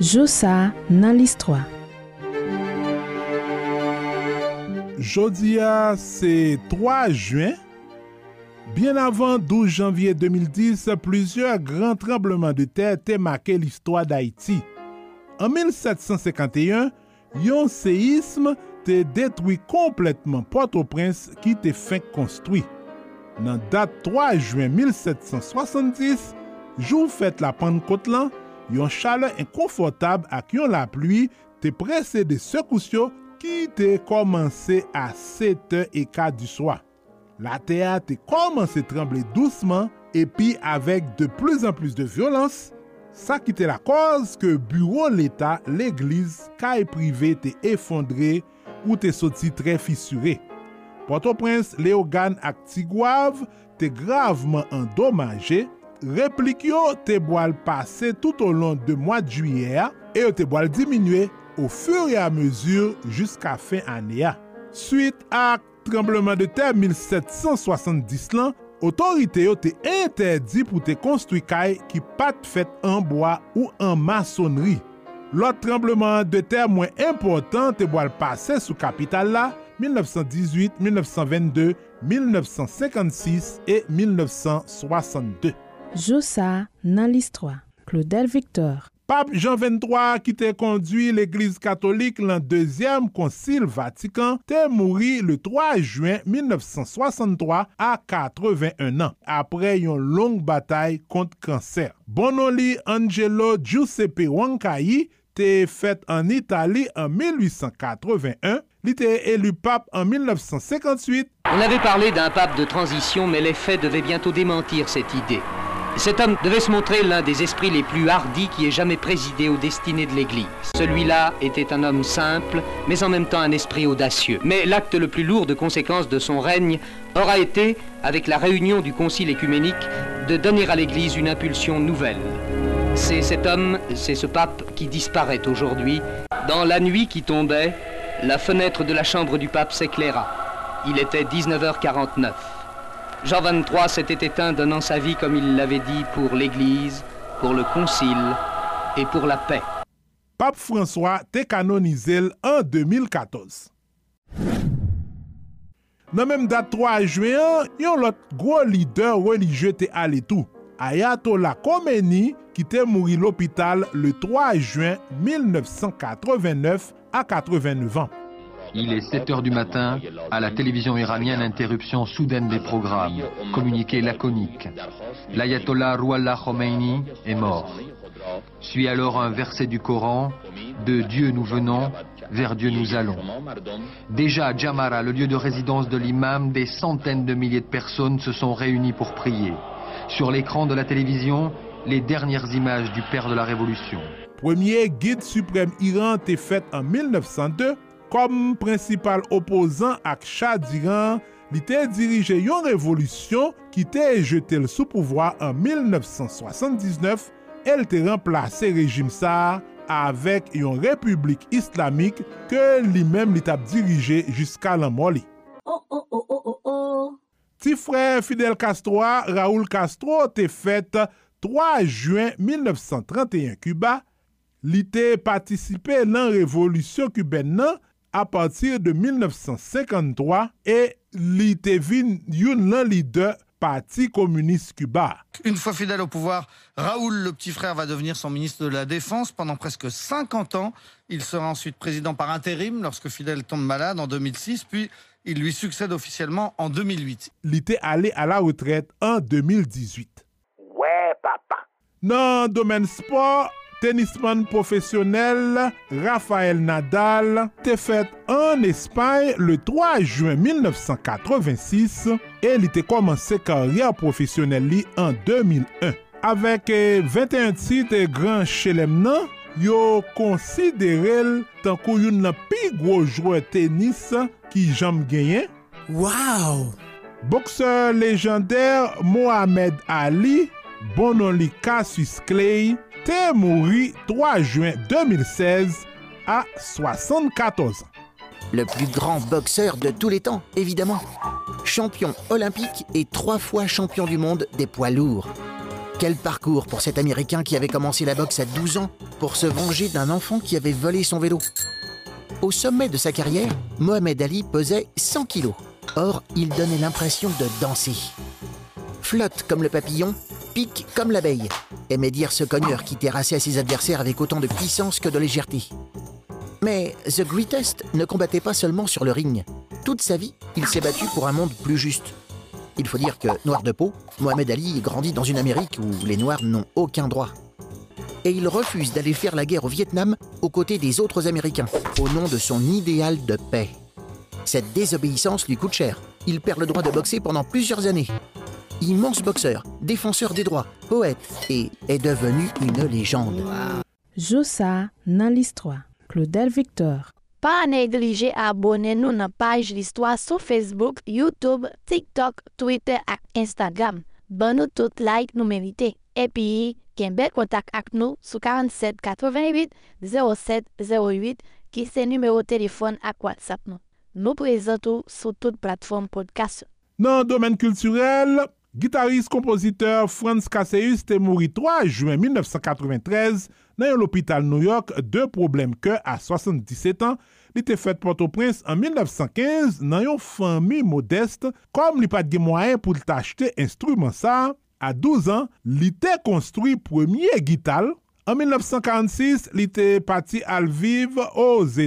Josa nan listwa Jodia se 3 juen Bien avant 12 janvier 2010, plusieurs grands tremblements de terre te marqué l'histoire d'Haïti. En 1751, yon séisme te détruit complètement Port-au-Prince ki te fin construit. nan dat 3 juen 1770, jou fèt la pankot lan, yon chale inkonfortab ak yon la ploui te prese de sekousyo ki te komanse a 7 e 4 du swa. La teya te komanse tremble douceman epi avek de plus an plus de violans, sa ki te la koz ke bureau l'Etat, l'Eglise, ka e prive te efondre ou te soti tre fissure. Port-au-Prince, Léogane ak Tigouave te graveman endomaje, replik yo te boal pase tout au long de mwa d'juyer e yo te boal diminue ou fur e a mesur jiska fin ane a. Suite ak trembleman de ter 1770 lan, otorite yo te interdi pou te konstwi kay ki pat fet an boa ou an masonri. Lot trembleman de ter mwen important te boal pase sou kapital la, 1918, 1922, 1956 et 1962. Joussa nan l'histoire. Claudel Victor. Pape Jean XXIII ki te kondwi l'Eglise Katolik lan Dezyem Konsil Vatikan te mouri le 3 Juen 1963 a 81 an apre yon long batay kont kanser. Bonoli Angelo Giuseppe Wancayi te fet an Itali an 1881 li te elu pape an 1958. On avait parlé d'un pape de transition mais les faits devaient bientôt démentir cette idée. Cet homme devait se montrer l'un des esprits les plus hardis qui ait jamais présidé aux destinées de l'Église. Celui-là était un homme simple, mais en même temps un esprit audacieux. Mais l'acte le plus lourd de conséquences de son règne aura été, avec la réunion du Concile écuménique, de donner à l'Église une impulsion nouvelle. C'est cet homme, c'est ce pape qui disparaît aujourd'hui. Dans la nuit qui tombait, la fenêtre de la chambre du pape s'éclaira. Il était 19h49. Jean XXIII s'était éteint donnant sa vie comme il l'avait dit pour l'Église, pour le Concile et pour la paix. Pape François te kanonizel en 2014. Nan menm dat 3 juen, yon lot gwo lider religye te ale tou. Ayatollah Khomeini ki te mouri l'opital le 3 juen 1989 a 89 ans. Il est 7 heures du matin. À la télévision iranienne, interruption soudaine des programmes. Communiqué laconique. L'ayatollah Rouallah Khomeini est mort. Suit alors un verset du Coran. De Dieu nous venons, vers Dieu nous allons. Déjà à Jamara, le lieu de résidence de l'imam, des centaines de milliers de personnes se sont réunies pour prier. Sur l'écran de la télévision, les dernières images du père de la révolution. Premier guide suprême Iran te fèt en 1902 kom prinsipal opozant ak Shah d'Iran li te dirije yon revolusyon ki te jete l sou pouvoi an 1979 el te remplase rejim sa avèk yon republik islamik ke li mem li tap dirije jiska lan moli. Oh, oh, oh, oh, oh, oh. Ti frè Fidel Castro Raoul Castro te fèt 3 juen 1931 Cuba, li te patisipe nan revolusyon kuben nan a patir de 1953 et li te vin yon lan leader Parti communiste Cuba. Une fois fidèle au pouvoir, Raoul, le petit frère, va devenir son ministre de la Défense pendant presque 50 ans. Il sera ensuite président par intérim lorsque Fidel tombe malade en 2006, puis il lui succède officiellement en 2008. Il était allé à la retraite en 2018. Nan domen sport, tenisman profesyonel Rafael Nadal te fet an Espany le 3 juen 1986 e li te komanse karyer profesyonel li an 2001. Avek 21 tit e gran chelem nan, yo konsiderel tankou yon nan pi gwo jwè tenis ki jam genyen. Waw! Bokseur lejandèr Mohamed Ali bonon li Cassius Clay, te mouri 3 juen 2016 a 74 ans. le plus grand boxeur de tous les temps, évidemment. Champion olympique et trois fois champion du monde des poids lourds. Quel parcours pour cet Américain qui avait commencé la boxe à 12 ans pour se venger d'un enfant qui avait volé son vélo? Au sommet de sa carrière, Mohamed Ali pesait 100 kilos. Or, il donnait l'impression de danser. Flotte comme le papillon, comme l'abeille, aimait dire ce cogneur qui terrassait ses adversaires avec autant de puissance que de légèreté. Mais The Greatest ne combattait pas seulement sur le ring. Toute sa vie, il s'est battu pour un monde plus juste. Il faut dire que, noir de peau, Mohamed Ali grandit dans une Amérique où les Noirs n'ont aucun droit. Et il refuse d'aller faire la guerre au Vietnam aux côtés des autres Américains, au nom de son idéal de paix. Cette désobéissance lui coûte cher. Il perd le droit de boxer pendant plusieurs années. Immense boxeur, défenseur des droits, poète et est devenu une légende. Josa dans l'histoire. Claudel Victor. Pa négliger à abonner nous na page l'histoire sur Facebook, YouTube, TikTok, Twitter et Instagram. Bon nous tout like nous mériter. Et puis, contact avec nous sur 47 88 07 08 qui c'est numéro de téléphone à WhatsApp nous. Nous présentons sur toute plateforme podcast. Dans le domaine culturel, Gitarist kompoziteur Franz Casseus te mouri 3 juen 1993 nan yon l'hôpital New York de problem ke a 77 an li te fèt Port-au-Prince an 1915 nan yon fami modeste kom li pat gen mwayen pou te achete instrument sa. A 12 an, li te konstrui premye gital. An 1946, li te pati al viv o Zeta.